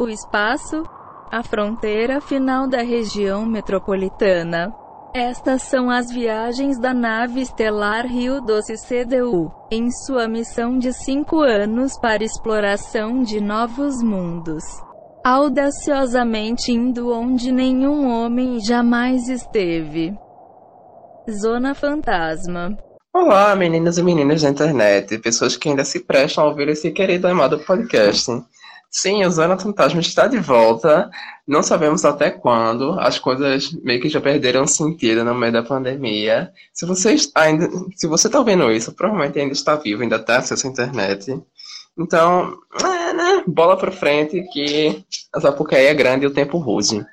o espaço, a fronteira final da região metropolitana. Estas são as viagens da nave estelar Rio Doce CDU, em sua missão de cinco anos para exploração de novos mundos. Audaciosamente indo onde nenhum homem jamais esteve. Zona Fantasma. Olá, meninas e meninas da internet, pessoas que ainda se prestam a ouvir esse querido amado podcast. Sim, o Zona Fantasma está de volta. Não sabemos até quando. As coisas meio que já perderam sentido no meio da pandemia. Se você ainda, se você está ouvindo isso, provavelmente ainda está vivo, ainda tem acesso à internet. Então, é, né? Bola para frente que a Zapucaí é grande e o tempo ruge.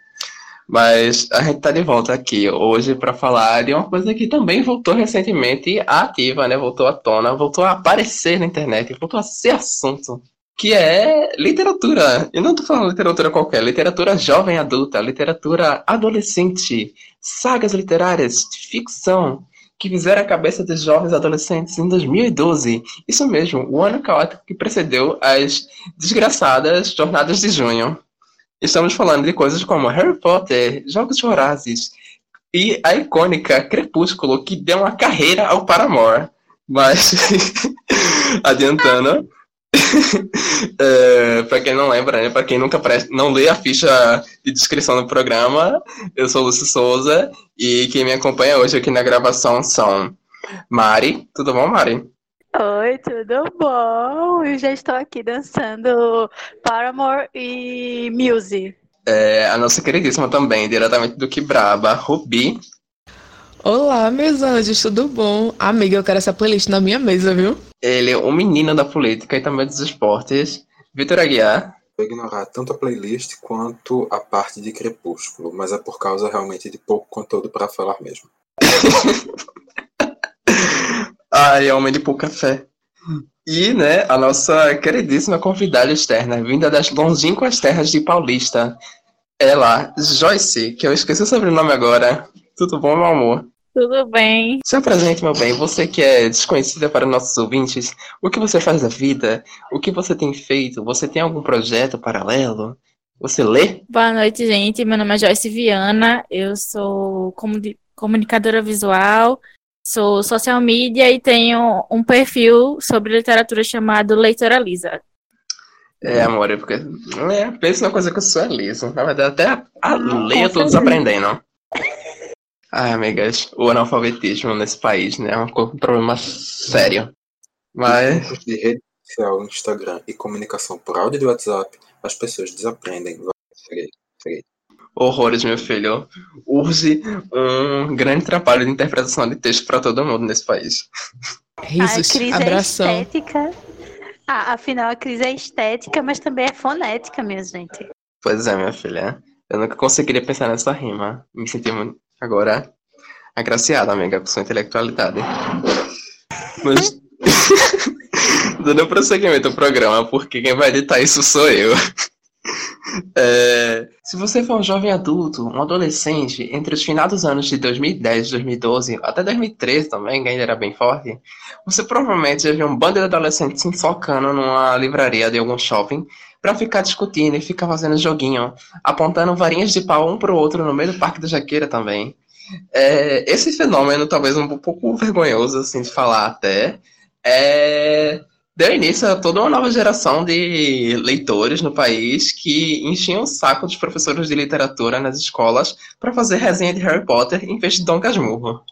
Mas a gente está de volta aqui hoje para falar de uma coisa que também voltou recentemente ativa, né? Voltou à tona, voltou a aparecer na internet, voltou a ser assunto que é literatura. E não estou falando literatura qualquer, literatura jovem adulta, literatura adolescente, sagas literárias de ficção que fizeram a cabeça dos jovens adolescentes em 2012. Isso mesmo, o ano caótico que precedeu as desgraçadas Jornadas de Junho. Estamos falando de coisas como Harry Potter, Jogos Vorazes e a icônica Crepúsculo, que deu uma carreira ao Paramore. Mas, adiantando, é, para quem não lembra, né, para quem nunca presta, não lê a ficha de descrição do programa, eu sou Lúcio Souza e quem me acompanha hoje aqui na gravação são Mari. Tudo bom, Mari? Oi, tudo bom? Eu já estou aqui dançando Paramore e Muse. É, a nossa queridíssima também, diretamente do Quebraba, Rubi. Olá, meus anjos, tudo bom? Amiga, eu quero essa playlist na minha mesa, viu? Ele é o menino da política e também dos esportes, Vitor Aguiar. Vou ignorar tanto a playlist quanto a parte de Crepúsculo, mas é por causa realmente de pouco conteúdo para falar mesmo. Ai, homem de pouca fé. E, né, a nossa queridíssima convidada externa, vinda das longínquas terras de Paulista, ela, Joyce, que eu esqueci o sobrenome agora. Tudo bom, meu amor? Tudo bem. Se apresente, meu bem. Você que é desconhecida para nossos ouvintes, o que você faz da vida? O que você tem feito? Você tem algum projeto paralelo? Você lê? Boa noite, gente. Meu nome é Joyce Viana. Eu sou comunicadora visual, sou social media e tenho um perfil sobre literatura chamado Leitora Lisa. É, amor, é porque. É, pensa na coisa que eu sou é liso. Na verdade, até a, a ler todos aprendendo. Ai, amigas, o analfabetismo nesse país, né, é um problema sério. Mas. De rede social, Instagram e comunicação por áudio de WhatsApp, as pessoas desaprendem. Horrores, meu filho. Urge um grande trabalho de interpretação de texto para todo mundo nesse país. Risos, a crise abração. é estética. Ah, afinal, a crise é estética, mas também é fonética, minha gente. Pois é, minha filha. Eu nunca conseguiria pensar nessa rima. Me senti muito Agora, agraciada, amiga, com sua intelectualidade. Mas, dando prosseguimento ao programa, porque quem vai editar isso sou eu. É, se você for um jovem adulto, um adolescente, entre os finados anos de 2010, 2012, até 2013 também, que ainda era bem forte, você provavelmente já viu um bando de adolescentes se enfocando numa livraria de algum shopping para ficar discutindo e ficar fazendo joguinho, apontando varinhas de pau um pro outro no meio do Parque da Jaqueira também. É, esse fenômeno, talvez um pouco vergonhoso assim de falar até, é, deu início a toda uma nova geração de leitores no país que enchiam o saco dos professores de literatura nas escolas para fazer resenha de Harry Potter em vez de Dom Casmurro.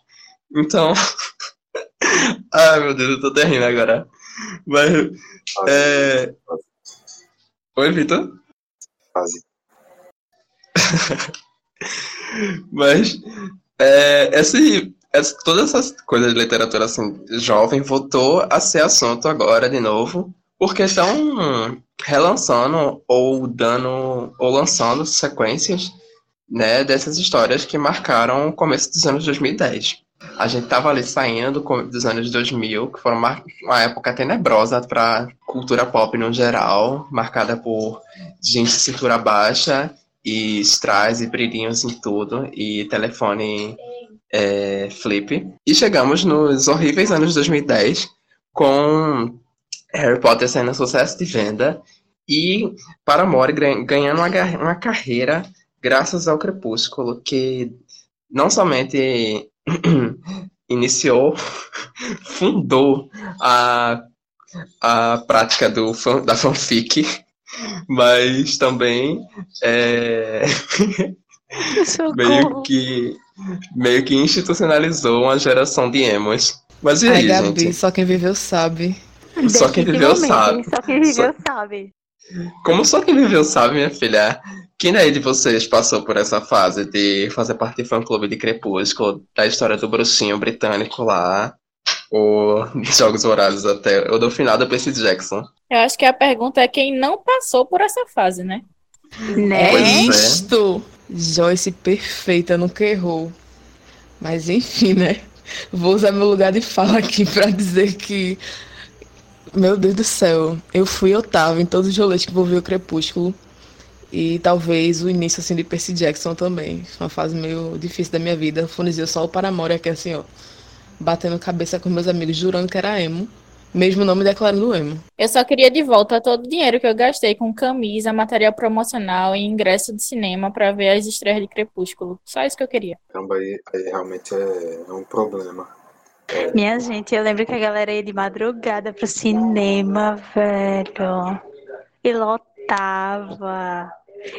Então. Ai meu Deus, eu tô até rindo agora. Mas. É... Oi, Vitor? Quase. Mas é, esse, todas essas coisas de literatura assim, jovem voltou a ser assunto agora de novo, porque estão relançando ou dando ou lançando sequências né, dessas histórias que marcaram o começo dos anos 2010. A gente estava ali saindo dos anos 2000, que foram uma, uma época tenebrosa para cultura pop no geral, marcada por gente de cintura baixa e strass e brilhinhos em tudo, e telefone é, flip. E chegamos nos horríveis anos 2010, com Harry Potter sendo um sucesso de venda, E Paramore ganhando uma, uma carreira graças ao Crepúsculo, que não somente iniciou, fundou a, a prática do, da fanfic, mas também é, meio que meio que institucionalizou uma geração de emos. Mas e aí, Ai, Gabi, gente? só quem viveu sabe. Só quem viveu sabe. Só quem viveu só... sabe. Como só quem viveu sabe, minha filha, quem daí de vocês passou por essa fase de fazer parte do fã-clube de Crepúsculo, da história do bruxinho britânico lá, ou Jogos Horários até, ou do final do Percy Jackson? Eu acho que a pergunta é quem não passou por essa fase, né? Né? É isto! Joyce perfeita, nunca errou. Mas enfim, né? Vou usar meu lugar de fala aqui para dizer que meu Deus do céu, eu fui tava em todos os rolês que envolveu o Crepúsculo. E talvez o início assim de Percy Jackson também. Uma fase meio difícil da minha vida. Funizeu só o Paramore aqui assim, ó. Batendo cabeça com meus amigos, jurando que era emo. Mesmo não me declarando emo. Eu só queria de volta todo o dinheiro que eu gastei com camisa, material promocional e ingresso de cinema para ver as estreias de Crepúsculo. Só isso que eu queria. Caramba, aí, aí realmente é, é um problema. É... Minha gente, eu lembro que a galera ia de madrugada pro cinema, velho. E lotava.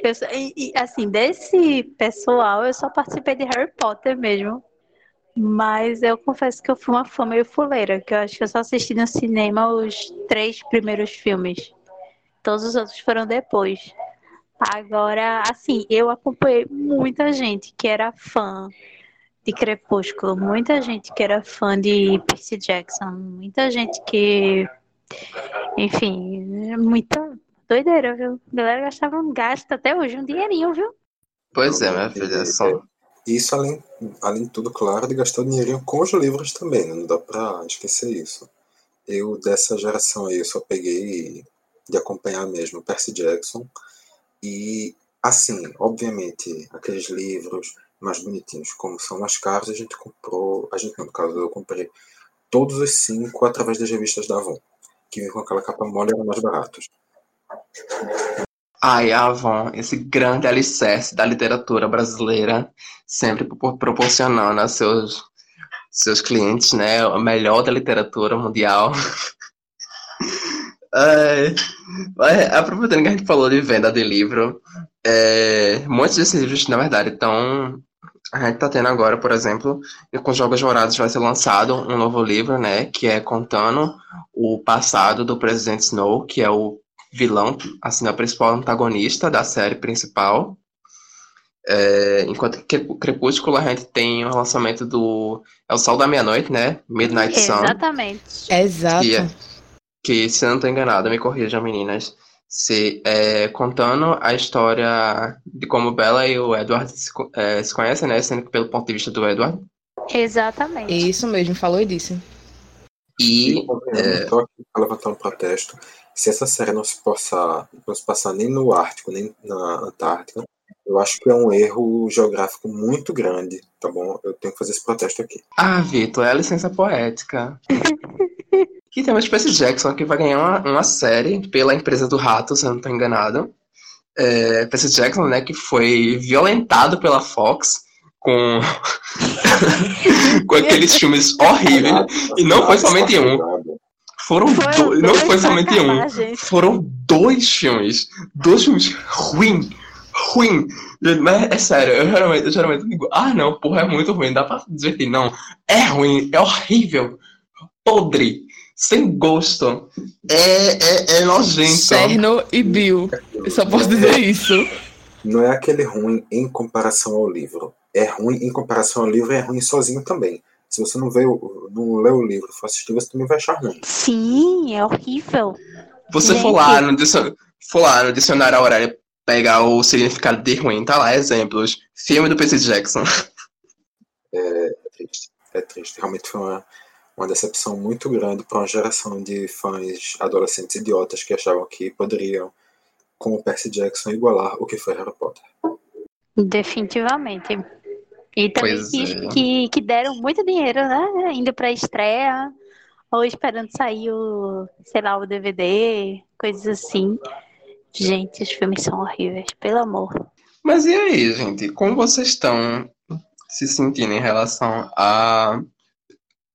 Eu, e, assim, desse pessoal, eu só participei de Harry Potter mesmo. Mas eu confesso que eu fui uma fã meio fuleira, que eu acho que eu só assisti no cinema os três primeiros filmes. Todos os outros foram depois. Agora, assim, eu acompanhei muita gente que era fã de Crepúsculo, muita gente que era fã de Percy Jackson, muita gente que. Enfim, muita doideira, viu? A galera gastava um gasto até hoje, um dinheirinho, viu? Pois é, minha filha, só isso, além, além de tudo, claro, de gastar dinheirinho com os livros também, né? não dá pra esquecer isso. Eu, dessa geração aí, eu só peguei de acompanhar mesmo Percy Jackson. E, assim, obviamente, aqueles livros mais bonitinhos, como são as caras, a gente comprou, a gente, no caso, eu comprei todos os cinco através das revistas da Avon, que vinham com aquela capa mole eram mais baratos. Ai, Avon, esse grande alicerce da literatura brasileira, sempre proporcionando a seus, seus clientes né, o melhor da literatura mundial. Ai, aproveitando que a gente falou de venda de livro, é, muitos desses livros, na verdade, estão. A gente está tendo agora, por exemplo, com Jogos Dourados vai ser lançado um novo livro, né? Que é contando o passado do presidente Snow, que é o vilão, assim, é o principal antagonista da série principal. É, enquanto que Crepúsculo a gente tem o lançamento do. É o Sol da Meia-Noite, né? Midnight Sun. Exatamente. Exato. Que, é, que, se eu não estou enganado, me corrijam, meninas. Se, é, contando a história de como Bella e o Edward se, é, se conhecem, né? Sendo que pelo ponto de vista do Edward. Exatamente. Isso mesmo, falou e disse. E. e é... Estou aqui para levantar um protesto se essa série não se passar, não se passar nem no Ártico, nem na Antártica, eu acho que é um erro geográfico muito grande, tá bom? Eu tenho que fazer esse protesto aqui. Ah, Vitor, é a licença poética. que tem uma espécie de Jackson que vai ganhar uma, uma, série pela empresa do Rato, se eu não estou enganado. É, Percy Jackson, né, que foi violentado pela Fox com, com aqueles filmes horríveis. E não foi somente um. Foram, foram dois, não foi somente um. Foram dois filmes. Dois filmes ruins. Ruim. Mas é sério, eu geralmente, eu geralmente digo, ah não, porra, é muito ruim, dá pra divertir. Não, é ruim, é horrível, podre, sem gosto, é, é, é nojento. Cerno e Bill, eu só posso dizer isso. Não é aquele ruim em comparação ao livro. É ruim em comparação ao livro, é ruim sozinho também. Se você não, vê, não lê o livro for assistir, você também vai achar ruim. Sim, é horrível. Você for lá, no dicionário, for lá no dicionário pegar o significado de ruim, tá lá, exemplos. Filme do Percy Jackson. É, é triste. É triste. Realmente foi uma, uma decepção muito grande para uma geração de fãs adolescentes idiotas que achavam que poderiam, com o Percy Jackson, igualar o que foi Harry Potter. Definitivamente. E também que, é. que, que, deram muito dinheiro, né? Indo pra estreia, ou esperando sair o, sei lá, o DVD, coisas assim. Gente, os filmes são horríveis, pelo amor. Mas e aí, gente? Como vocês estão se sentindo em relação a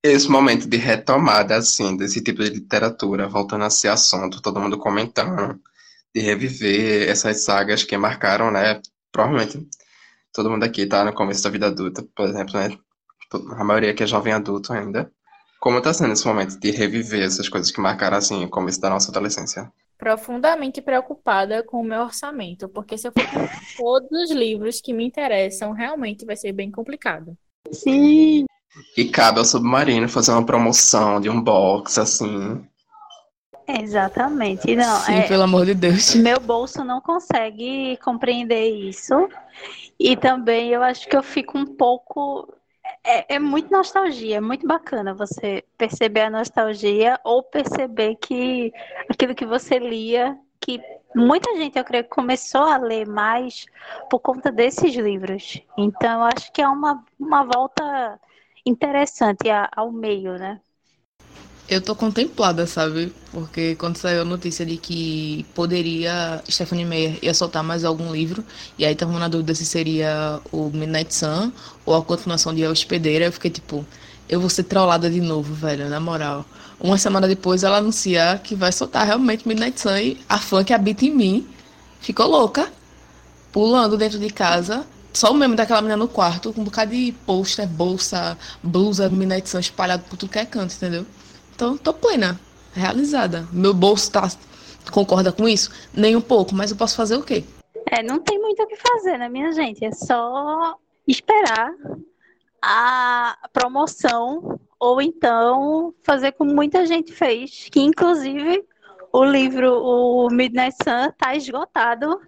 esse momento de retomada, assim, desse tipo de literatura, voltando a ser assunto, todo mundo comentando, de reviver essas sagas que marcaram, né? Provavelmente todo mundo aqui tá no começo da vida adulta, por exemplo, né? A maioria que é jovem adulto ainda. Como tá sendo esse momento de reviver essas coisas que marcaram, assim, o começo da nossa adolescência? Profundamente preocupada com o meu orçamento, porque se eu for com todos os livros que me interessam, realmente vai ser bem complicado. Sim. E cabe ao Submarino fazer uma promoção de um box, assim. Exatamente. Não, Sim, é, pelo amor de Deus. meu bolso não consegue compreender isso. E também eu acho que eu fico um pouco. É, é muito nostalgia, é muito bacana você perceber a nostalgia ou perceber que aquilo que você lia, que muita gente, eu creio, começou a ler mais por conta desses livros. Então, eu acho que é uma, uma volta interessante ao meio, né? Eu tô contemplada, sabe? Porque quando saiu a notícia de que poderia Stephanie Meyer ia soltar mais algum livro, e aí tava na dúvida se seria o Midnight Sun ou a continuação de A Hospedeira, eu fiquei tipo, eu vou ser trollada de novo, velho, na moral. Uma semana depois ela anuncia que vai soltar realmente Midnight Sun e a fã que habita em mim ficou louca, pulando dentro de casa. Só o meme daquela menina no quarto, com um bocado de pôster, bolsa, blusa, Midnight Sun espalhado por tudo que é canto, entendeu? Então, tô plena, realizada. Meu bolso tá concorda com isso? Nem um pouco, mas eu posso fazer o quê? É, não tem muito o que fazer, né, minha gente? É só esperar a promoção ou então fazer como muita gente fez, que inclusive o livro O Midnight Sun tá esgotado.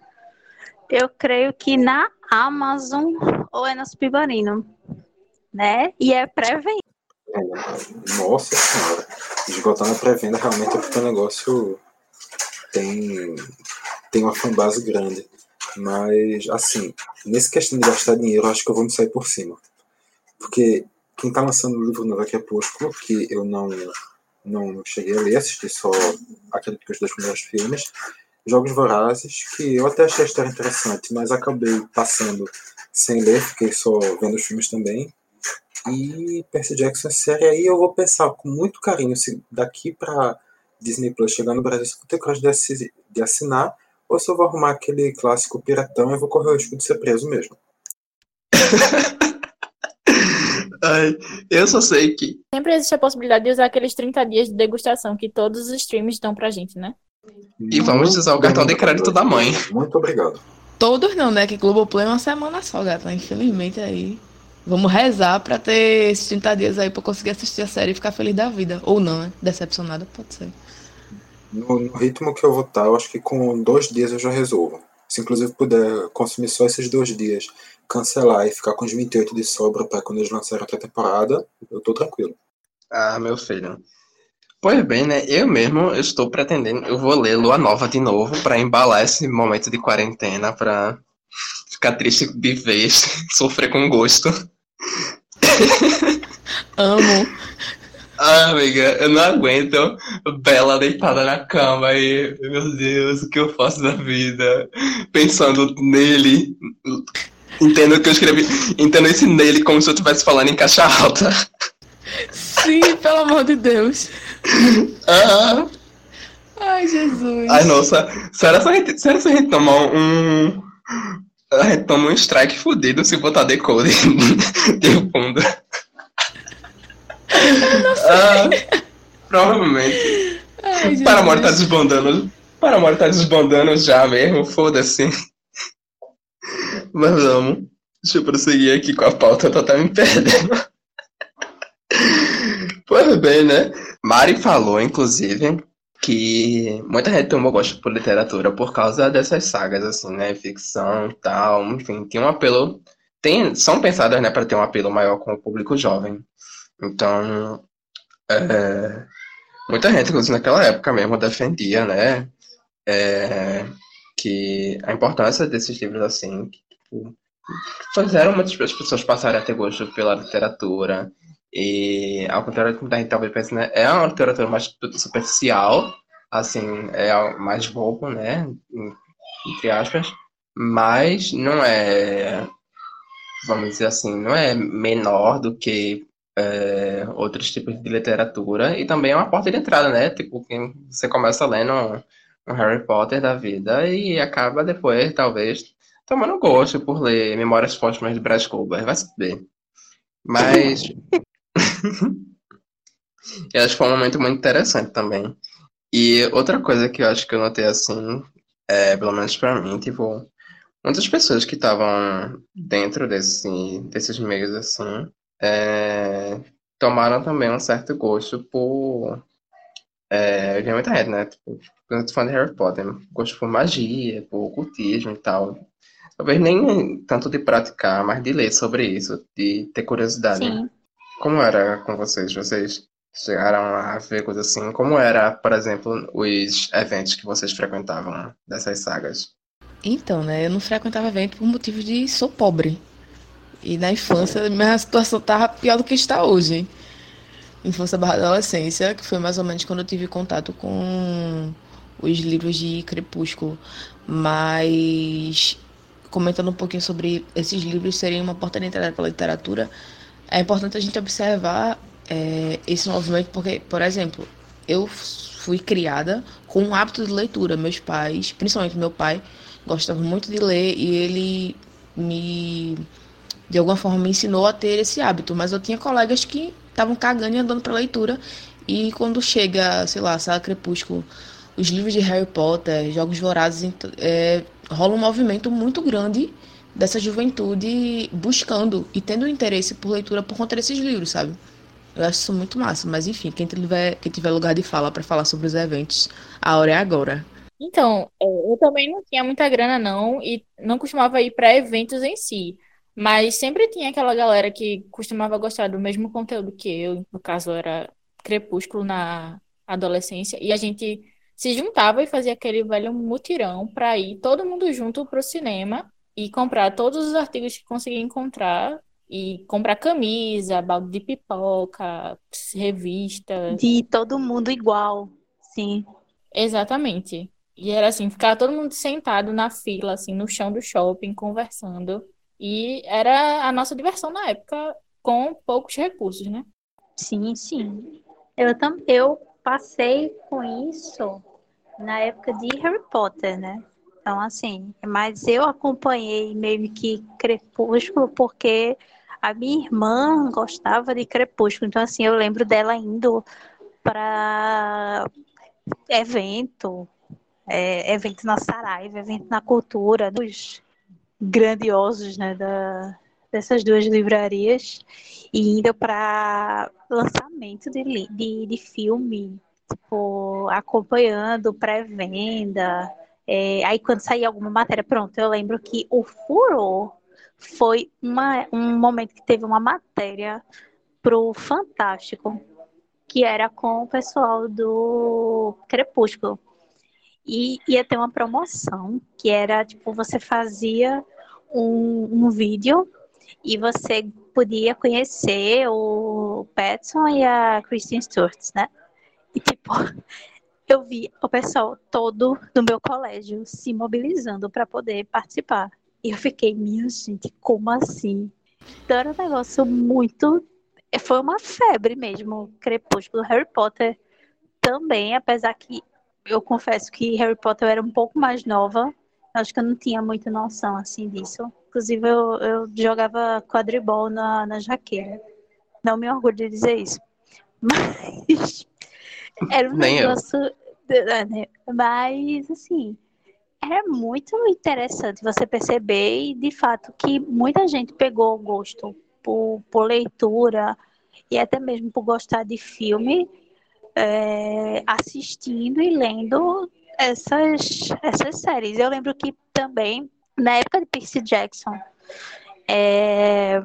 Eu creio que na Amazon ou é no Submarino, né? E é pré-venda. Nossa senhora. Esgotar na pré-venda realmente é porque o negócio tem, tem uma fanbase grande. Mas, assim, nesse questão de gastar dinheiro, acho que eu vou me sair por cima. Porque quem tá lançando o livro novo aqui é Crepúsculo, que eu não, não cheguei a ler, assisti só aquele que os dois primeiros filmes. Jogos Vorazes, que eu até achei a história interessante, mas acabei passando sem ler, fiquei só vendo os filmes também. E Percy Jackson, essa série aí, eu vou pensar com muito carinho se daqui pra Disney Plus chegar no Brasil, se eu vou ter coragem de assinar, ou se eu vou arrumar aquele clássico piratão e vou correr o risco de ser preso mesmo. Ai, eu só sei que. Sempre existe a possibilidade de usar aqueles 30 dias de degustação que todos os streams dão pra gente, né? E vamos usar o cartão de crédito da mãe. Muito obrigado. Todos não, né? Que Globoplay é uma semana só, gata. Infelizmente aí. Vamos rezar pra ter esses 30 dias aí pra eu conseguir assistir a série e ficar feliz da vida. Ou não, né? Decepcionada, pode ser. No, no ritmo que eu vou estar, eu acho que com dois dias eu já resolvo. Se inclusive puder consumir só esses dois dias, cancelar e ficar com os 28 de sobra para quando eles lançarem outra temporada, eu tô tranquilo. Ah, meu filho. Pois bem, né? Eu mesmo eu estou pretendendo. Eu vou ler Lua Nova de novo pra embalar esse momento de quarentena, pra ficar triste de vez, sofrer com gosto. Amo. Ah, amiga, eu não aguento Bela deitada na cama e, meu Deus, o que eu faço da vida? Pensando nele. Entendo que eu escrevi. Entendo esse nele como se eu estivesse falando em caixa alta. Sim, pelo amor de Deus. Ah, Ai, Jesus. ai, nossa. Será se a gente, será se a gente tomar um. A gente toma um strike fudido se botar decode de fundo. Ah, provavelmente. Ai, Jesus. Paramore tá desbandando. Paramore tá desbandando já mesmo, foda-se. Mas vamos. Deixa eu prosseguir aqui com a pauta, eu tô até me perdendo. Pois bem, né? Mari falou, inclusive, que muita gente tomou gosto por literatura por causa dessas sagas, assim, né? Ficção e tal, enfim, tem um apelo. Tem, são pensadas, né, para ter um apelo maior com o público jovem. Então, é, muita gente, inclusive naquela época mesmo, defendia, né, é, que a importância desses livros, assim, que, tipo, fizeram muitas pessoas passarem a ter gosto pela literatura. E, ao contrário do que muita gente talvez pense, né, é uma literatura mais superficial, assim, é mais bobo, né? Entre aspas, mas não é, vamos dizer assim, não é menor do que é, outros tipos de literatura e também é uma porta de entrada, né? Tipo, você começa lendo um, um Harry Potter da vida e acaba depois, talvez, tomando gosto por ler Memórias Póstumas de Brad Cooper, vai saber. Mas eu acho que foi um momento muito interessante também. E outra coisa que eu acho que eu notei assim, é, pelo menos pra mim, tipo, muitas pessoas que estavam dentro desse, desses meios assim, é, tomaram também um certo gosto por. É, vi muita gente, né? Tipo, quando falando de Harry Potter, gosto por magia, por ocultismo e tal. Talvez nem tanto de praticar, mas de ler sobre isso, de ter curiosidade. Sim. Como era com vocês? Vocês chegaram a ver coisas assim? Como era, por exemplo, os eventos que vocês frequentavam dessas sagas? Então, né? Eu não frequentava evento por motivo de sou pobre. E na infância, minha situação tava pior do que está hoje. Infância barra adolescência, que foi mais ou menos quando eu tive contato com os livros de Crepúsculo. Mas comentando um pouquinho sobre esses livros serem uma porta de entrada para a literatura, é importante a gente observar é, esse movimento porque, por exemplo, eu fui criada com um hábito de leitura. Meus pais, principalmente meu pai, gostavam muito de ler e ele me, de alguma forma, me ensinou a ter esse hábito. Mas eu tinha colegas que estavam cagando e andando para leitura e quando chega, sei lá, Sala Crepúsculo, os livros de Harry Potter, Jogos Vorazes, é, rola um movimento muito grande dessa juventude buscando e tendo interesse por leitura por conta desses livros, sabe? Eu acho isso muito massa, mas enfim, quem tiver, quem tiver lugar de fala para falar sobre os eventos, a hora é agora. Então, é, eu também não tinha muita grana não e não costumava ir para eventos em si, mas sempre tinha aquela galera que costumava gostar do mesmo conteúdo que eu, no caso era Crepúsculo na adolescência, e a gente se juntava e fazia aquele velho mutirão para ir todo mundo junto pro cinema e comprar todos os artigos que conseguia encontrar e comprar camisa, balde de pipoca, revista. De todo mundo igual, sim. Exatamente. E era assim, ficar todo mundo sentado na fila, assim, no chão do shopping, conversando. E era a nossa diversão na época, com poucos recursos, né? Sim, sim. Eu, tam, eu passei com isso na época de Harry Potter, né? Então, assim, mas eu acompanhei meio que Crepúsculo porque a minha irmã gostava de Crepúsculo. Então, assim, eu lembro dela indo para evento, é, evento na Saraiva, evento na cultura, dos grandiosos, né, da, dessas duas livrarias, e indo para lançamento de, de, de filme, tipo, acompanhando pré-venda. É, aí quando saía alguma matéria, pronto, eu lembro que o furor foi uma, um momento que teve uma matéria pro Fantástico, que era com o pessoal do Crepúsculo. E ia ter uma promoção, que era, tipo, você fazia um, um vídeo e você podia conhecer o Petson e a Kristen Stewart, né? E, tipo, eu vi o pessoal todo do meu colégio se mobilizando para poder participar. E eu fiquei, minha gente, como assim? Então era um negócio muito. Foi uma febre mesmo, Crepúsculo. Harry Potter também, apesar que eu confesso que Harry Potter eu era um pouco mais nova. Acho que eu não tinha muita noção assim disso. Inclusive, eu, eu jogava quadribol na, na jaqueira. Não me orgulho de dizer isso. Mas era um Nem negócio. Né? Mas, assim, era muito interessante você perceber e, de fato, que muita gente pegou gosto por, por leitura e até mesmo por gostar de filme, é, assistindo e lendo essas, essas séries. Eu lembro que também, na época de Percy Jackson, é,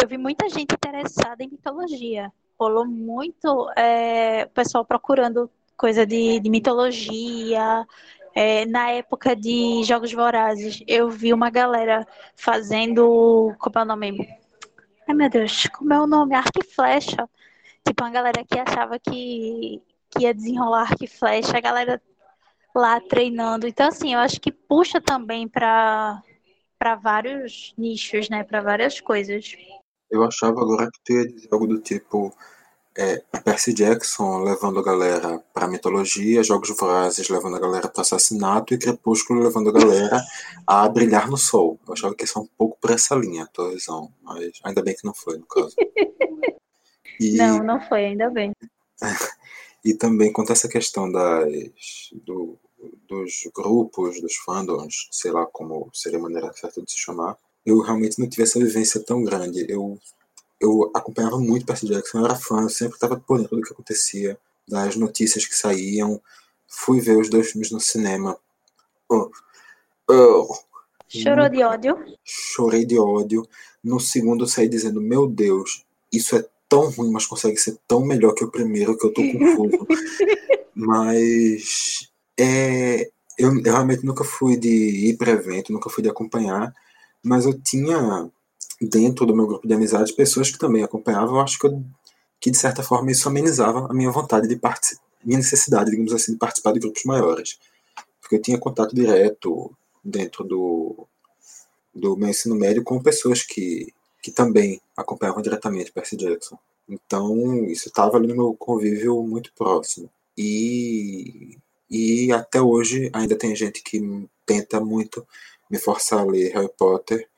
eu vi muita gente interessada em mitologia. Rolou muito é, pessoal procurando coisa de, de mitologia, é, na época de Jogos Vorazes, eu vi uma galera fazendo. Como é o nome? Ai meu Deus, como é o nome? Arco e flecha. Tipo, uma galera que achava que que ia desenrolar arco e flecha, a galera lá treinando. Então, assim, eu acho que puxa também para vários nichos, né? Para várias coisas. Eu achava agora que tu ia dizer algo do tipo é, Percy Jackson levando a galera para mitologia, Jogos Vorazes levando a galera para assassinato e Crepúsculo levando a galera a brilhar no sol. Eu achava que isso é um pouco por essa linha, a tua visão, mas ainda bem que não foi, no caso. E... Não, não foi, ainda bem. e também quanto a essa questão das, do, dos grupos, dos fandoms, sei lá como seria a maneira certa de se chamar, eu realmente não tive essa vivência tão grande. Eu, eu acompanhava muito Percy Jackson, eu era fã, eu sempre estava por dentro do que acontecia, das notícias que saíam. Fui ver os dois filmes no cinema. Oh, oh, Chorou de ódio? Chorei de ódio. No segundo, eu saí dizendo: Meu Deus, isso é tão ruim, mas consegue ser tão melhor que o primeiro, que eu tô confuso. mas é, eu, eu, realmente nunca fui de ir para evento, nunca fui de acompanhar, mas eu tinha dentro do meu grupo de amizades pessoas que também acompanhavam. Eu acho que, eu, que de certa forma isso amenizava a minha vontade de participar, minha necessidade, digamos assim, de participar de grupos maiores, porque eu tinha contato direto dentro do do meu ensino médio com pessoas que, que também acompanhavam diretamente Percy Jackson. Então, isso estava ali no meu convívio muito próximo. E e até hoje ainda tem gente que tenta muito me forçar a ler Harry Potter,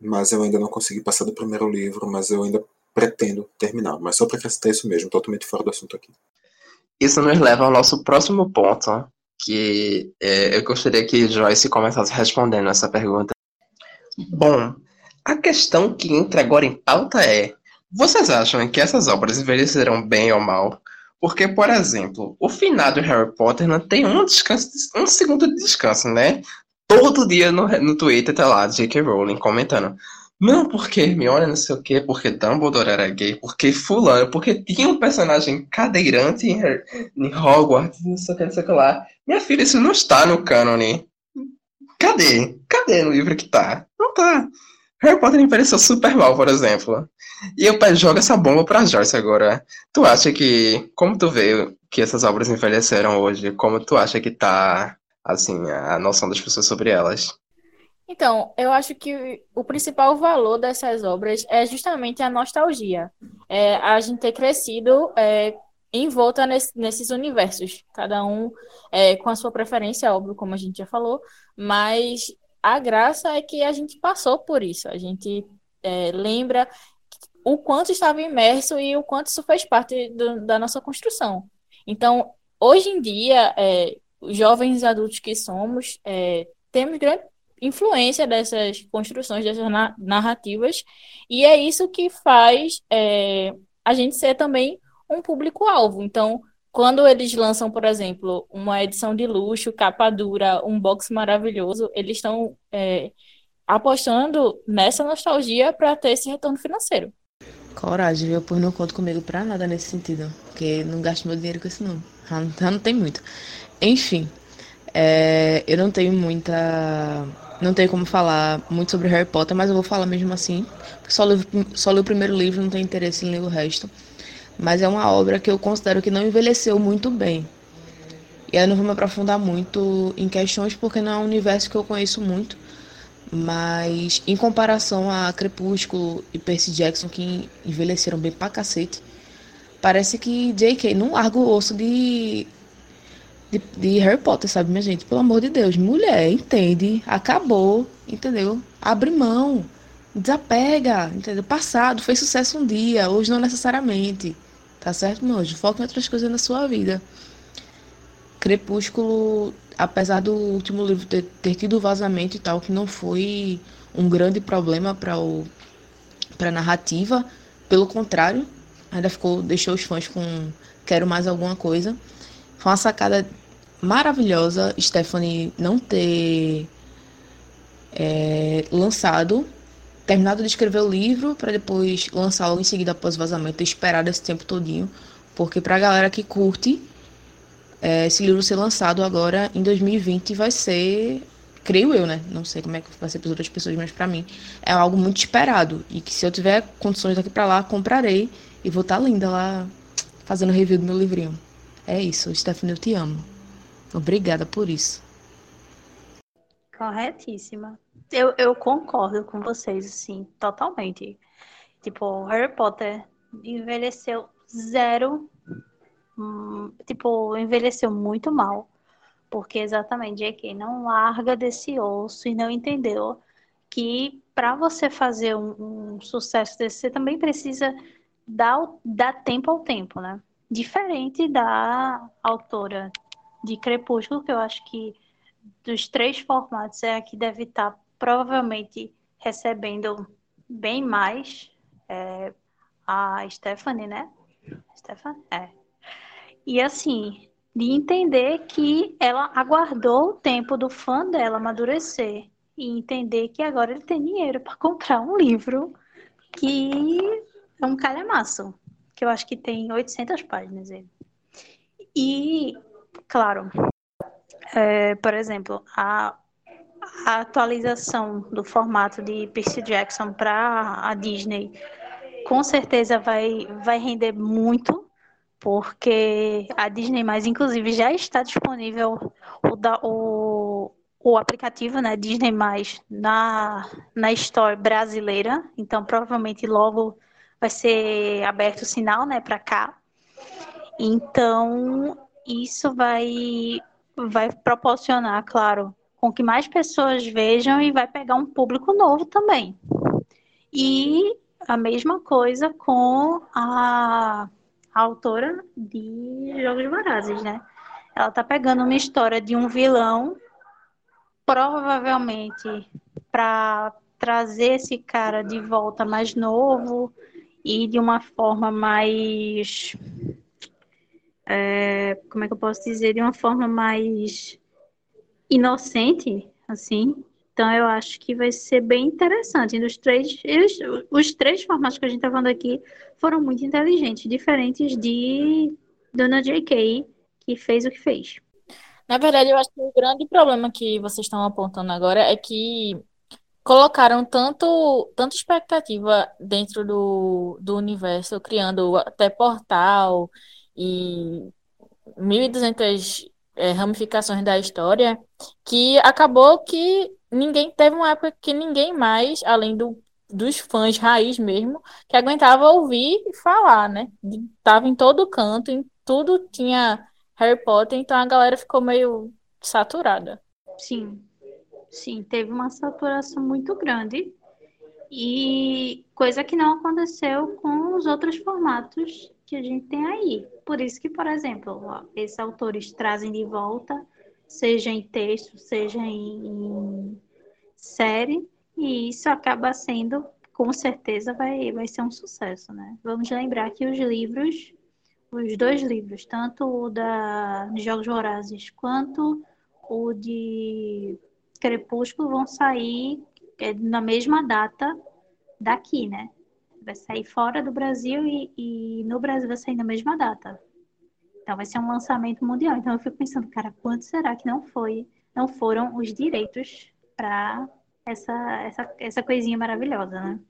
mas eu ainda não consegui passar do primeiro livro, mas eu ainda pretendo terminar. Mas só para acrescentar isso mesmo, totalmente fora do assunto aqui. Isso nos leva ao nosso próximo ponto, que é, eu gostaria que Joyce começasse respondendo essa pergunta. Bom, a questão que entra agora em pauta é: vocês acham que essas obras envelhecerão bem ou mal? Porque, por exemplo, o final de Harry Potter não tem um descanso, um segundo de descanso, né? Todo dia no, no Twitter tá lá, J.K. Rowling comentando. Não, porque Hermione não sei o quê, porque Dumbledore era gay, porque fulano, porque tinha um personagem cadeirante em, em Hogwarts, não sei o que, não sei o que lá. Minha filha, isso não está no cânone. Cadê? Cadê no livro que tá? Não tá. Harry Potter envelheceu super mal, por exemplo. E eu jogo essa bomba pra Joyce agora. Tu acha que, como tu vê que essas obras envelheceram hoje, como tu acha que tá, assim, a noção das pessoas sobre elas? Então, eu acho que o principal valor dessas obras é justamente a nostalgia. É a gente ter crescido é, em volta nesse, nesses universos, cada um é, com a sua preferência, óbvio, como a gente já falou, mas a graça é que a gente passou por isso, a gente é, lembra o quanto estava imerso e o quanto isso fez parte do, da nossa construção. Então, hoje em dia, é, jovens adultos que somos, é, temos grande influência dessas construções, dessas na narrativas, e é isso que faz é, a gente ser também um público-alvo. Então, quando eles lançam, por exemplo, uma edição de luxo, capa dura, um box maravilhoso, eles estão é, apostando nessa nostalgia para ter esse retorno financeiro. Coragem, viu? Pois não conto comigo pra nada nesse sentido. Porque não gasto meu dinheiro com isso, não. Não, já não tem muito. Enfim, é, eu não tenho muita. Não tenho como falar muito sobre Harry Potter, mas eu vou falar mesmo assim. Só li, só li o primeiro livro, não tenho interesse em ler o resto mas é uma obra que eu considero que não envelheceu muito bem. E eu não vou me aprofundar muito em questões porque não é um universo que eu conheço muito, mas em comparação a Crepúsculo e Percy Jackson, que envelheceram bem pra cacete, parece que J.K. não larga o osso de, de, de, Harry Potter, sabe, minha gente? Pelo amor de Deus, mulher, entende? Acabou, entendeu? Abre mão. Desapega, entendeu? Passado, fez sucesso um dia, hoje não necessariamente. Tá certo, meu anjo? Foca em outras coisas na sua vida. Crepúsculo, apesar do último livro ter, ter tido vazamento e tal, que não foi um grande problema para para narrativa, pelo contrário, ainda ficou deixou os fãs com quero mais alguma coisa. Foi uma sacada maravilhosa Stephanie não ter é, lançado terminado de escrever o livro para depois lançar logo em seguida após o vazamento, esperado esse tempo todinho, porque para a galera que curte, é, esse livro ser lançado agora em 2020 vai ser, creio eu, né? Não sei como é que vai ser para outras pessoas, mas para mim é algo muito esperado e que se eu tiver condições daqui para lá, comprarei e vou estar tá linda lá fazendo review do meu livrinho. É isso, Stephanie, eu te amo. Obrigada por isso. Corretíssima. Eu, eu concordo com vocês, assim, totalmente. Tipo, Harry Potter envelheceu zero. Hum, tipo, envelheceu muito mal. Porque exatamente J.K. não larga desse osso e não entendeu que para você fazer um, um, sucesso desse, você também precisa dar, dar tempo ao tempo, né? Diferente da autora de Crepúsculo, que eu acho que dos três formatos é a que deve estar provavelmente recebendo bem mais é, a Stephanie, né? Stephanie? É. E assim, de entender que ela aguardou o tempo do fã dela amadurecer e entender que agora ele tem dinheiro para comprar um livro que é um calhamaço, que eu acho que tem 800 páginas ele. E, claro, é, por exemplo, a, a atualização do formato de Percy Jackson para a Disney com certeza vai, vai render muito porque a Disney Mais, inclusive, já está disponível o, da, o, o aplicativo, né, Disney Mais, na, na Store brasileira. Então, provavelmente logo vai ser aberto o sinal, né, para cá. Então, isso vai, vai proporcionar, claro, com que mais pessoas vejam e vai pegar um público novo também. E a mesma coisa com a autora de Jogos Vorazes, né? Ela tá pegando uma história de um vilão, provavelmente para trazer esse cara de volta mais novo e de uma forma mais. É, como é que eu posso dizer? De uma forma mais inocente, assim, então, eu acho que vai ser bem interessante. Nos três, os três formatos que a gente está falando aqui foram muito inteligentes, diferentes de Dona J.K., que fez o que fez. Na verdade, eu acho que o grande problema que vocês estão apontando agora é que colocaram tanto, tanta expectativa dentro do, do universo, criando até portal e 1.200 é, ramificações da história, que acabou que ninguém teve uma época que ninguém mais, além do, dos fãs raiz mesmo, que aguentava ouvir e falar, né? Tava em todo canto, em tudo tinha Harry Potter, então a galera ficou meio saturada. Sim, sim, teve uma saturação muito grande e coisa que não aconteceu com os outros formatos que a gente tem aí. Por isso que, por exemplo, ó, esses autores trazem de volta seja em texto, seja em série, e isso acaba sendo, com certeza, vai, vai ser um sucesso, né? Vamos lembrar que os livros, os dois livros, tanto o da, de Jogos Vorazes quanto o de Crepúsculo, vão sair é, na mesma data daqui, né? Vai sair fora do Brasil e, e no Brasil vai sair na mesma data. Então vai ser um lançamento mundial. Então eu fico pensando, cara, quanto será que não foi, não foram os direitos para essa, essa, essa coisinha maravilhosa, né?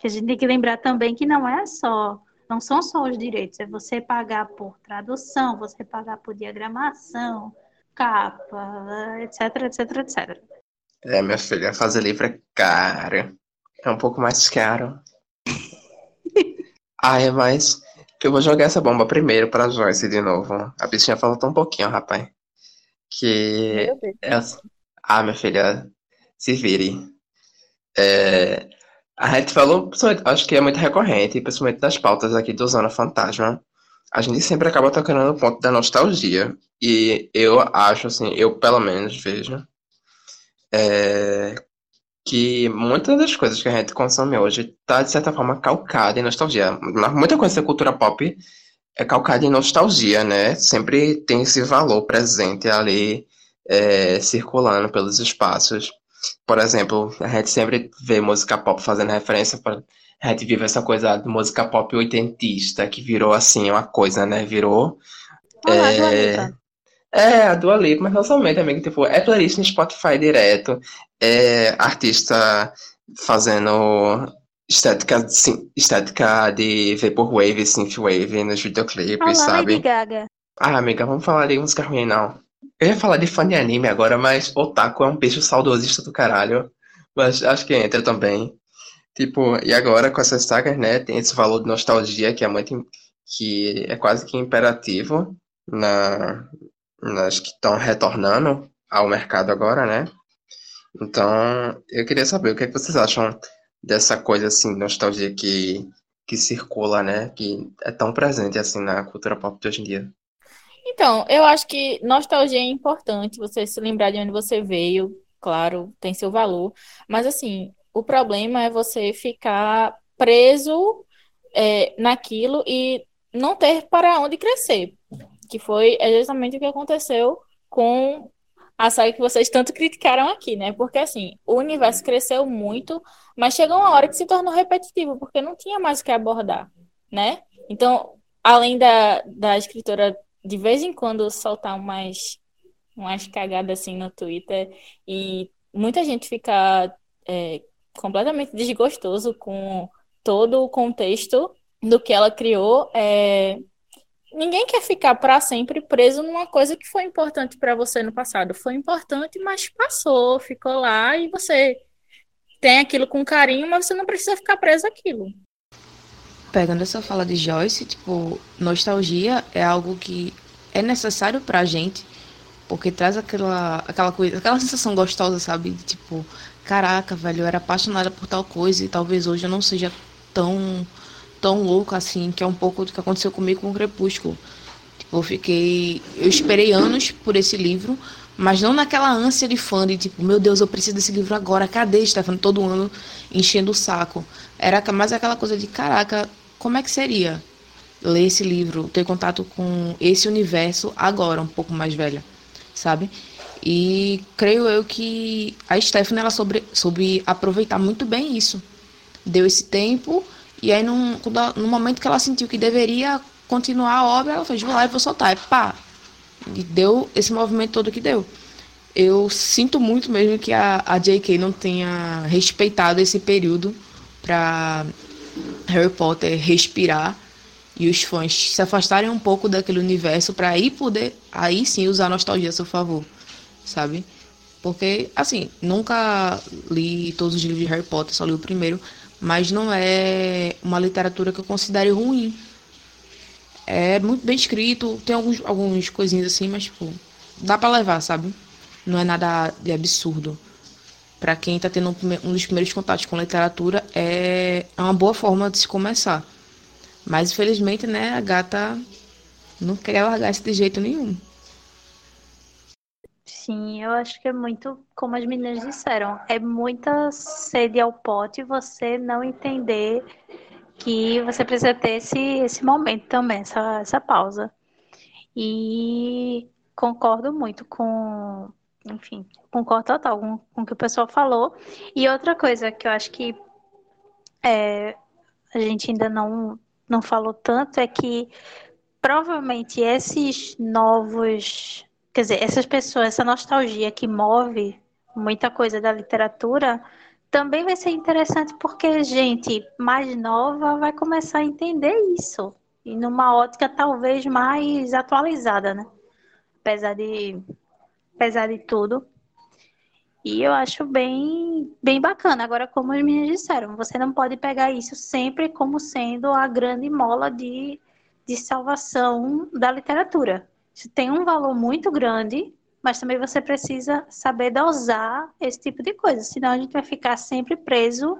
Que a gente tem que lembrar também que não é só, não são só os direitos, é você pagar por tradução, você pagar por diagramação, capa, etc, etc, etc. É, minha filha, fazer livro é caro. É um pouco mais caro. Ai, mas eu vou jogar essa bomba primeiro pra Joyce de novo. A bichinha falou tão pouquinho, rapaz. Que. É... Ah, minha filha, se vire. É... A gente falou, acho que é muito recorrente, principalmente das pautas aqui do Zona Fantasma. A gente sempre acaba tocando no ponto da nostalgia. E eu acho, assim, eu pelo menos vejo é, que muitas das coisas que a gente consome hoje está, de certa forma, calcada em nostalgia. Muita coisa da cultura pop é calcada em nostalgia, né? Sempre tem esse valor presente ali, é, circulando pelos espaços. Por exemplo, a gente sempre vê música pop fazendo referência para a gente vive essa coisa de música pop oitentista, que virou assim uma coisa, né? Virou. Olá, é... É, a Dua Lipa, mas não somente, amigo. Tipo, é playlist no Spotify direto. É artista fazendo estética, sim, estética de Vaporwave, Synthwave nos videoclipes, Olá, sabe? Lady Gaga. Ah, amiga, vamos falar de música ruim, não. Eu ia falar de fã de anime agora, mas otaku é um bicho saudosista do caralho. Mas acho que entra também. Tipo, e agora com essas sagas, né, tem esse valor de nostalgia que é muito, que é quase que imperativo na, nas que estão retornando ao mercado agora, né? Então, eu queria saber o que, é que vocês acham dessa coisa assim, nostalgia que, que circula, né? Que é tão presente assim na cultura pop de hoje em dia. Então, eu acho que nostalgia é importante, você se lembrar de onde você veio, claro, tem seu valor, mas assim, o problema é você ficar preso é, naquilo e não ter para onde crescer, que foi exatamente o que aconteceu com a saga que vocês tanto criticaram aqui, né? Porque assim, o universo cresceu muito, mas chegou uma hora que se tornou repetitivo, porque não tinha mais o que abordar, né? Então, além da, da escritora de vez em quando soltar umas, umas cagadas assim no Twitter e muita gente fica é, completamente desgostoso com todo o contexto do que ela criou. É... Ninguém quer ficar para sempre preso numa coisa que foi importante para você no passado. Foi importante, mas passou, ficou lá e você tem aquilo com carinho, mas você não precisa ficar preso aquilo. Pegando essa fala de Joyce, tipo, nostalgia é algo que é necessário pra gente, porque traz aquela, aquela coisa, aquela sensação gostosa, sabe? Tipo, caraca, velho, eu era apaixonada por tal coisa e talvez hoje eu não seja tão tão louca assim, que é um pouco do que aconteceu comigo com o Crepúsculo. Tipo, eu fiquei, eu esperei anos por esse livro, mas não naquela ânsia de fã de tipo, meu Deus, eu preciso desse livro agora, cadê Stefano? Todo ano enchendo o saco. Era mais aquela coisa de, caraca, como é que seria ler esse livro, ter contato com esse universo agora, um pouco mais velha, sabe? E creio eu que a Stephanie ela soube, soube aproveitar muito bem isso. Deu esse tempo e aí num, no momento que ela sentiu que deveria continuar a obra, ela fez, vou lá e vou soltar. E pá! E deu esse movimento todo que deu. Eu sinto muito mesmo que a, a J.K. não tenha respeitado esse período para Harry Potter respirar e os fãs se afastarem um pouco daquele universo para aí poder aí sim usar a nostalgia a seu favor sabe? Porque, assim, nunca li todos os livros de Harry Potter, só li o primeiro, mas não é uma literatura que eu considere ruim. É muito bem escrito, tem alguns, alguns coisinhas assim, mas, tipo, dá para levar, sabe? Não é nada de absurdo. Para quem tá tendo um dos primeiros contatos com literatura, é, é uma boa forma de se começar. Mas, infelizmente, né, a gata não quer largar isso de jeito nenhum. Sim, eu acho que é muito, como as meninas disseram, é muita sede ao pote você não entender que você precisa ter esse, esse momento também, essa, essa pausa. E concordo muito com, enfim, concordo total com, com o que o pessoal falou. E outra coisa que eu acho que é, a gente ainda não, não falou tanto é que provavelmente esses novos quer dizer, essas pessoas, essa nostalgia que move muita coisa da literatura, também vai ser interessante porque gente mais nova vai começar a entender isso e numa ótica talvez mais atualizada, né? Apesar de apesar de tudo. E eu acho bem bem bacana. Agora, como as meninas disseram, você não pode pegar isso sempre como sendo a grande mola de, de salvação da literatura. Isso tem um valor muito grande, mas também você precisa saber dosar esse tipo de coisa, senão a gente vai ficar sempre preso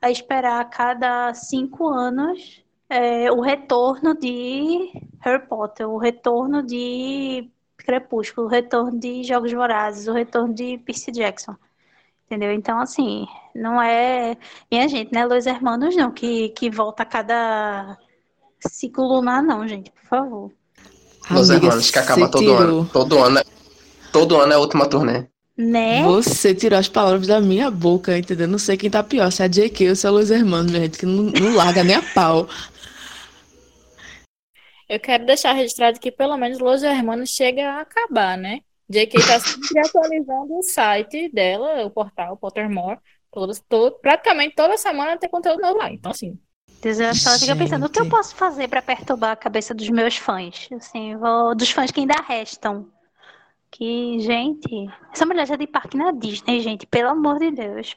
a esperar a cada cinco anos é, o retorno de Harry Potter, o retorno de Crepúsculo, o retorno de Jogos Vorazes, o retorno de Percy Jackson. Entendeu? Então, assim, não é. Minha gente, né? Los Hermanos, não, que, que volta a cada ciclo lunar, não, gente, por favor. Los Hermanos, que acaba todo tirou. ano. Todo ano, é, todo ano é a última turnê. Né? Você tirou as palavras da minha boca, entendeu? Não sei quem tá pior, se é a JK ou se é Los Hermanos, gente, que não, não larga nem a pau. Eu quero deixar registrado que pelo menos Los Hermanos chega a acabar, né? JK tá sempre atualizando o site dela, o portal Pottermore. Todos, todo, praticamente toda semana tem conteúdo novo lá. Então, assim, Eu ela fica pensando, o que eu posso fazer para perturbar a cabeça dos meus fãs? Assim, vou, dos fãs que ainda restam. Que, gente, essa mulher já tem parque na Disney, gente, pelo amor de Deus.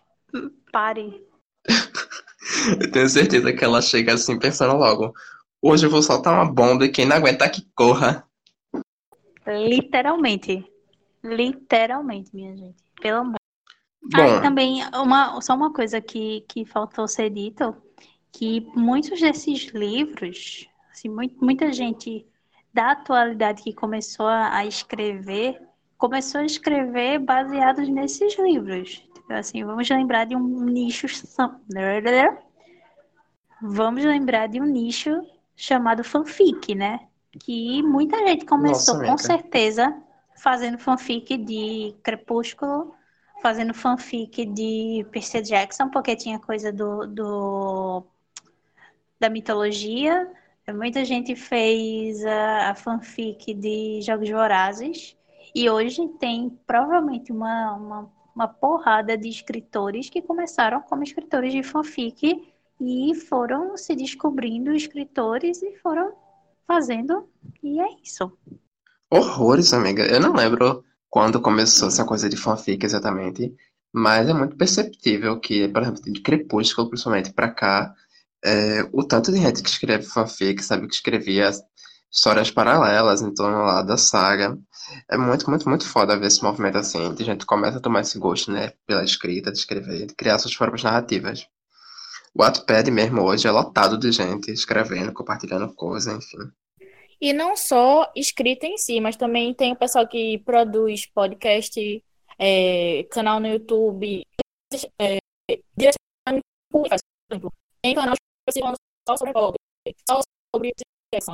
Pare. eu tenho certeza que ela chega assim pensando logo. Hoje eu vou soltar uma bomba e quem não aguentar que corra. Literalmente. Literalmente, minha gente. Pelo amor. Bom. Ah, também, uma, só uma coisa que, que faltou ser dito que muitos desses livros, assim, muito, muita gente da atualidade que começou a, escrever, começou a escrever baseados nesses livros. Então, assim, vamos lembrar de um nicho. Vamos lembrar de um nicho chamado fanfic, né? Que muita gente começou, Nossa, com certeza, fazendo fanfic de Crepúsculo, fazendo fanfic de Percy Jackson, porque tinha coisa do, do da mitologia. Muita gente fez a, a fanfic de Jogos Vorazes. E hoje tem provavelmente uma, uma, uma porrada de escritores que começaram como escritores de fanfic e foram se descobrindo escritores e foram fazendo. E é isso. Horrores, amiga. Eu não lembro quando começou essa coisa de fanfic exatamente, mas é muito perceptível que, por exemplo, de Crepúsculo, principalmente para cá, é, o tanto de gente que escreve fanfic, sabe, que escrevia histórias paralelas em torno lá da saga. É muito, muito, muito foda ver esse movimento assim, de gente começa a tomar esse gosto, né, pela escrita, de escrever, de criar suas próprias narrativas. O Wattpad mesmo hoje é lotado de gente escrevendo, compartilhando coisas, enfim. E não só escrita em si, mas também tem o pessoal que produz podcast, é, canal no YouTube, é, por exemplo, tem canal falando só sobre pobre, só sobre assim,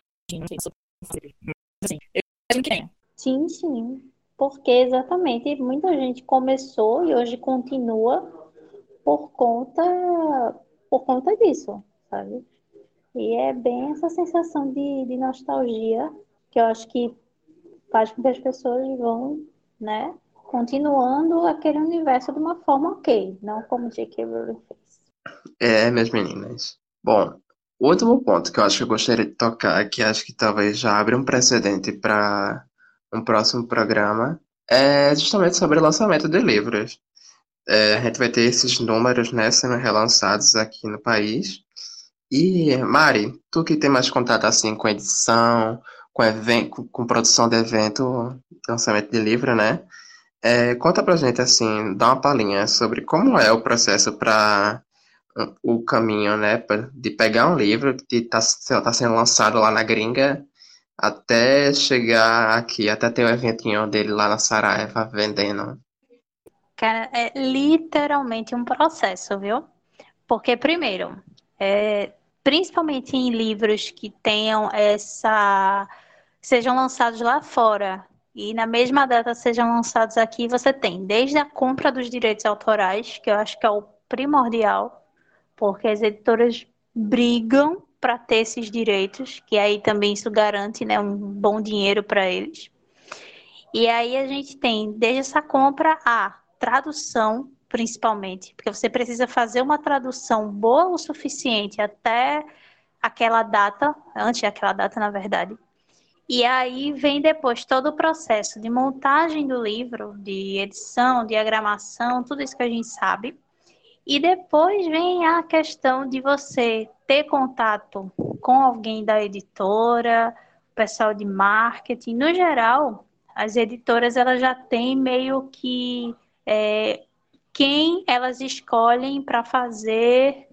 eu imagino que tenha. Sim, sim. Porque exatamente muita gente começou e hoje continua por conta por conta disso, sabe? E é bem essa sensação de, de nostalgia que eu acho que faz com que as pessoas vão, né, continuando aquele universo de uma forma ok, não como J.K. Rowling fez. É, minhas meninas. Bom, o último ponto que eu acho que eu gostaria de tocar, que acho que talvez já abre um precedente para um próximo programa, é justamente sobre o lançamento de livros. É, a gente vai ter esses números né, sendo relançados aqui no país. E, Mari, tu que tem mais contato assim com edição, com, evento, com produção de evento, lançamento de livro, né? É, conta pra gente assim, dá uma palhinha sobre como é o processo para o caminho, né, de pegar um livro que está tá sendo lançado lá na gringa até chegar aqui, até ter o um eventinho dele lá na Saraiva vendendo. É literalmente um processo, viu? Porque, primeiro, é, principalmente em livros que tenham essa. sejam lançados lá fora e na mesma data sejam lançados aqui, você tem desde a compra dos direitos autorais, que eu acho que é o primordial, porque as editoras brigam para ter esses direitos, que aí também isso garante né, um bom dinheiro para eles. E aí a gente tem desde essa compra a tradução, principalmente, porque você precisa fazer uma tradução boa o suficiente até aquela data, antes daquela data, na verdade. E aí vem depois todo o processo de montagem do livro, de edição, diagramação, tudo isso que a gente sabe. E depois vem a questão de você ter contato com alguém da editora, pessoal de marketing. No geral, as editoras elas já têm meio que é, quem elas escolhem para fazer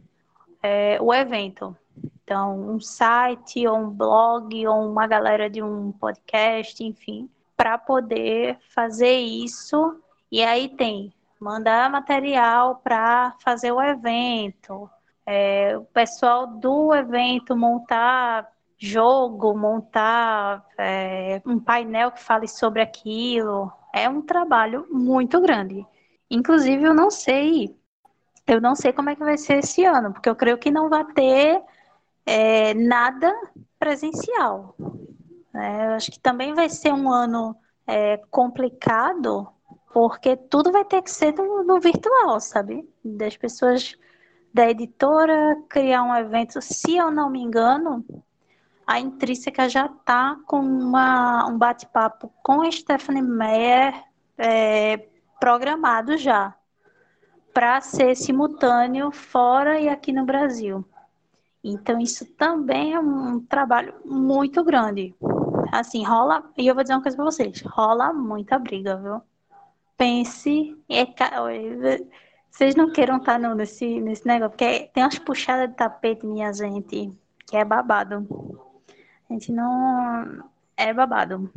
é, o evento. Então, um site, ou um blog, ou uma galera de um podcast, enfim, para poder fazer isso. E aí tem mandar material para fazer o evento, é, o pessoal do evento montar jogo, montar é, um painel que fale sobre aquilo. É um trabalho muito grande. Inclusive, eu não sei, eu não sei como é que vai ser esse ano, porque eu creio que não vai ter é, nada presencial. É, eu acho que também vai ser um ano é, complicado porque tudo vai ter que ser no, no virtual, sabe? Das pessoas da editora criar um evento, se eu não me engano, a Intrínseca já está com uma, um bate-papo com a Stephanie Meyer é, programado já para ser simultâneo fora e aqui no Brasil. Então, isso também é um trabalho muito grande. Assim, rola, e eu vou dizer uma coisa para vocês: rola muita briga, viu? Pense, é, vocês não queiram estar tá nesse, nesse negócio, porque tem umas puxadas de tapete, minha gente, que é babado. A gente não. É babado.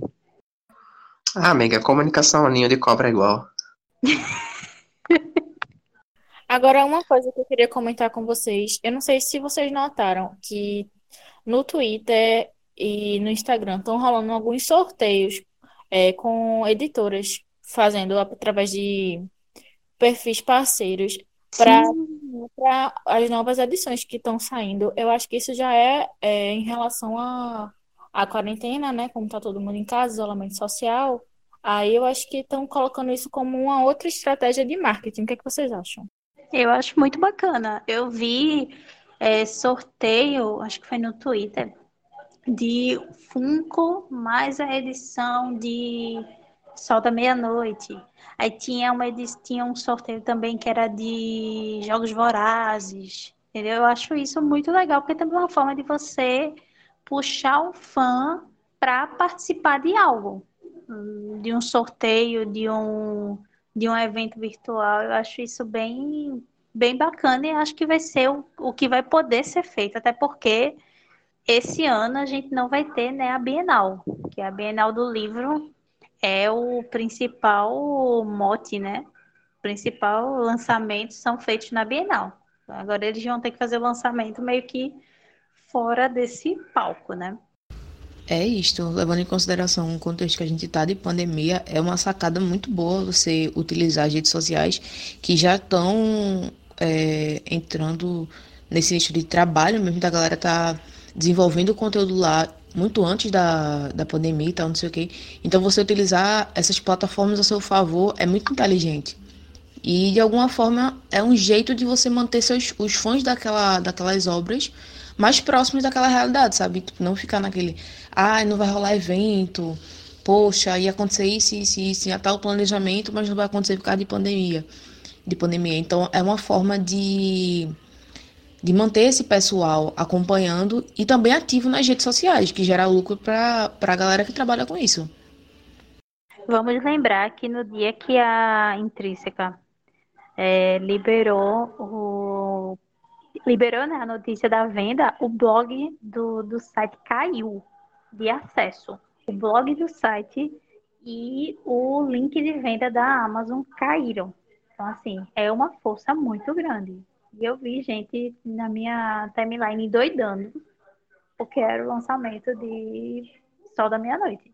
Ah, amiga, comunicação ninho de cobra é igual. Agora, uma coisa que eu queria comentar com vocês. Eu não sei se vocês notaram que no Twitter e no Instagram estão rolando alguns sorteios é, com editoras fazendo através de perfis parceiros para as novas edições que estão saindo. Eu acho que isso já é, é em relação à a, a quarentena, né? Como está todo mundo em casa, isolamento social. Aí eu acho que estão colocando isso como uma outra estratégia de marketing. O que, é que vocês acham? Eu acho muito bacana. Eu vi é, sorteio, acho que foi no Twitter, de Funko mais a edição de Sol da Meia-Noite. Aí tinha, uma, tinha um sorteio também que era de Jogos Vorazes. Entendeu? Eu acho isso muito legal, porque também é uma forma de você puxar o fã para participar de algo. De um sorteio, de um, de um evento virtual. Eu acho isso bem, bem bacana e acho que vai ser o, o que vai poder ser feito, até porque esse ano a gente não vai ter né, a Bienal, que é a Bienal do Livro é o principal mote, né? Principal lançamento são feitos na Bienal. Agora eles vão ter que fazer o lançamento meio que fora desse palco, né? É isto, levando em consideração o contexto que a gente está de pandemia, é uma sacada muito boa você utilizar as redes sociais que já estão é, entrando nesse nicho de trabalho mesmo, da galera tá desenvolvendo conteúdo lá muito antes da, da pandemia e tal, não sei o quê. Então você utilizar essas plataformas a seu favor é muito inteligente. E de alguma forma é um jeito de você manter seus, os fãs daquela, daquelas obras mais próximos daquela realidade, sabe? Tipo, não ficar naquele, ah, não vai rolar evento, poxa, ia acontecer isso, isso, isso, ia tal planejamento, mas não vai acontecer por causa de pandemia. De pandemia. Então é uma forma de de manter esse pessoal acompanhando e também ativo nas redes sociais, que gera lucro para a galera que trabalha com isso. Vamos lembrar que no dia que a Intrínseca é, liberou o liberou né, a notícia da venda, o blog do, do site caiu de acesso. O blog do site e o link de venda da Amazon caíram. Então, assim, é uma força muito grande. E eu vi gente na minha timeline doidando, porque era o lançamento de Sol da Meia-Noite.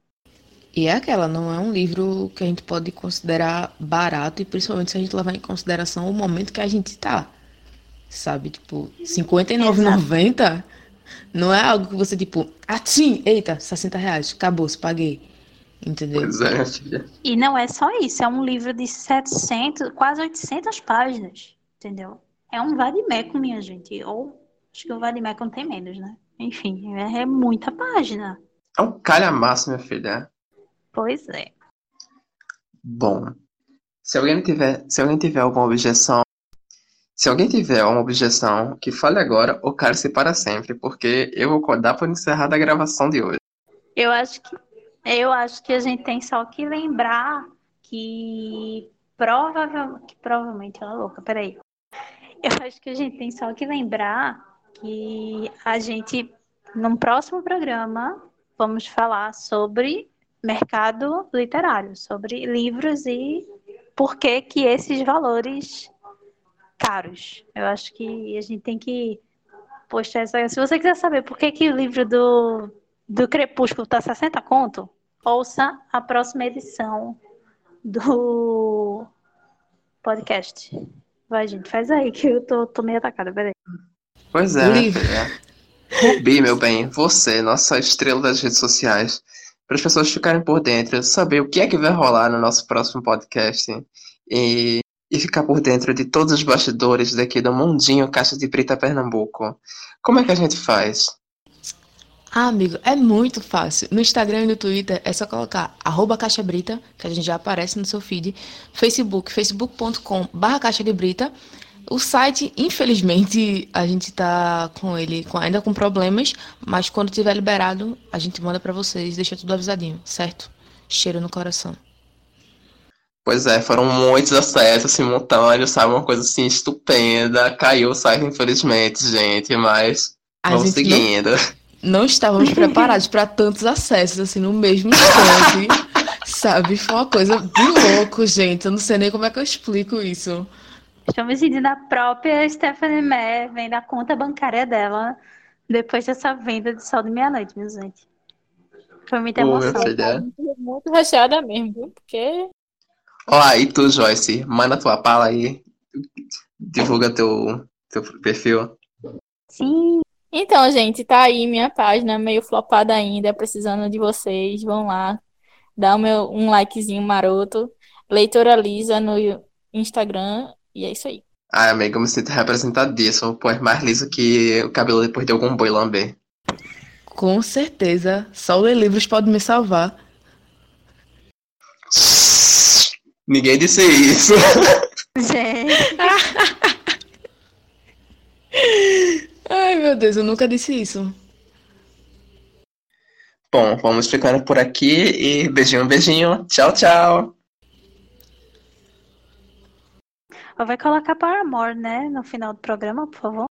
E é aquela, não é um livro que a gente pode considerar barato, e principalmente se a gente levar em consideração o momento que a gente está. Sabe, tipo, R$59,90 não é algo que você, tipo, ah, sim, eita, 60 reais, acabou, se paguei. Entendeu? Pois é. E não é só isso, é um livro de 700, quase 800 páginas, entendeu? É um vadimeco, minha gente. Ou acho que o vadimeco não tem menos, né? Enfim, é, é muita página. É um calhamaço, minha filha. Pois é. Bom, se alguém tiver, se alguém tiver alguma objeção, se alguém tiver uma objeção, que fale agora ou cale-se para sempre, porque eu vou dar por encerrada a gravação de hoje. Eu acho que eu acho que a gente tem só que lembrar que provavelmente, que provavelmente ela é louca, peraí. Eu acho que a gente tem só que lembrar que a gente, num próximo programa, vamos falar sobre mercado literário, sobre livros e por que que esses valores caros. Eu acho que a gente tem que postar essa. Se você quiser saber por que, que o livro do, do Crepúsculo está 60 conto, ouça a próxima edição do podcast. Vai, gente, faz aí que eu tô, tô meio atacada, peraí. Pois é, Rubi, meu bem, você, nossa estrela das redes sociais, para as pessoas ficarem por dentro, saber o que é que vai rolar no nosso próximo podcast. E e ficar por dentro de todos os bastidores daqui do mundinho Caixa de Brita Pernambuco, como é que a gente faz? Ah, amigo, é muito fácil. No Instagram e no Twitter é só colocar arroba Caixa Brita, que a gente já aparece no seu feed. Facebook, facebook.com barra Caixa de Brita. O site, infelizmente, a gente tá com ele com, ainda com problemas, mas quando tiver liberado, a gente manda para vocês, deixa tudo avisadinho, certo? Cheiro no coração. Pois é, foram muitos acessos simultâneos, sabe? Uma coisa assim estupenda. Caiu o site, infelizmente, gente, mas a vamos seguindo. Não, não estávamos preparados para tantos acessos, assim, no mesmo instante. sabe? Foi uma coisa de louco, gente. Eu não sei nem como é que eu explico isso. Estou me sentindo a própria Stephanie Meyer vendo a conta bancária dela depois dessa venda de sol de meia-noite, minha gente. Foi muita emoção. Muito, muito recheada mesmo, viu? Porque Ó, e tu, Joyce, manda tua pala aí. Divulga teu, teu perfil. Sim. Então, gente, tá aí minha página, meio flopada ainda, precisando de vocês. Vão lá, dá o meu, um likezinho maroto. Leitora Lisa no Instagram, e é isso aí. Ai, amigo, eu me sinto representadíssimo. Pô, é mais liso que o cabelo depois de algum boi lamber. Com certeza. Só ler livros pode me salvar. Ninguém disse isso. Gente. Ai, meu Deus, eu nunca disse isso. Bom, vamos ficando por aqui e beijinho, beijinho. Tchau, tchau. Vai colocar para amor, né? No final do programa, por favor.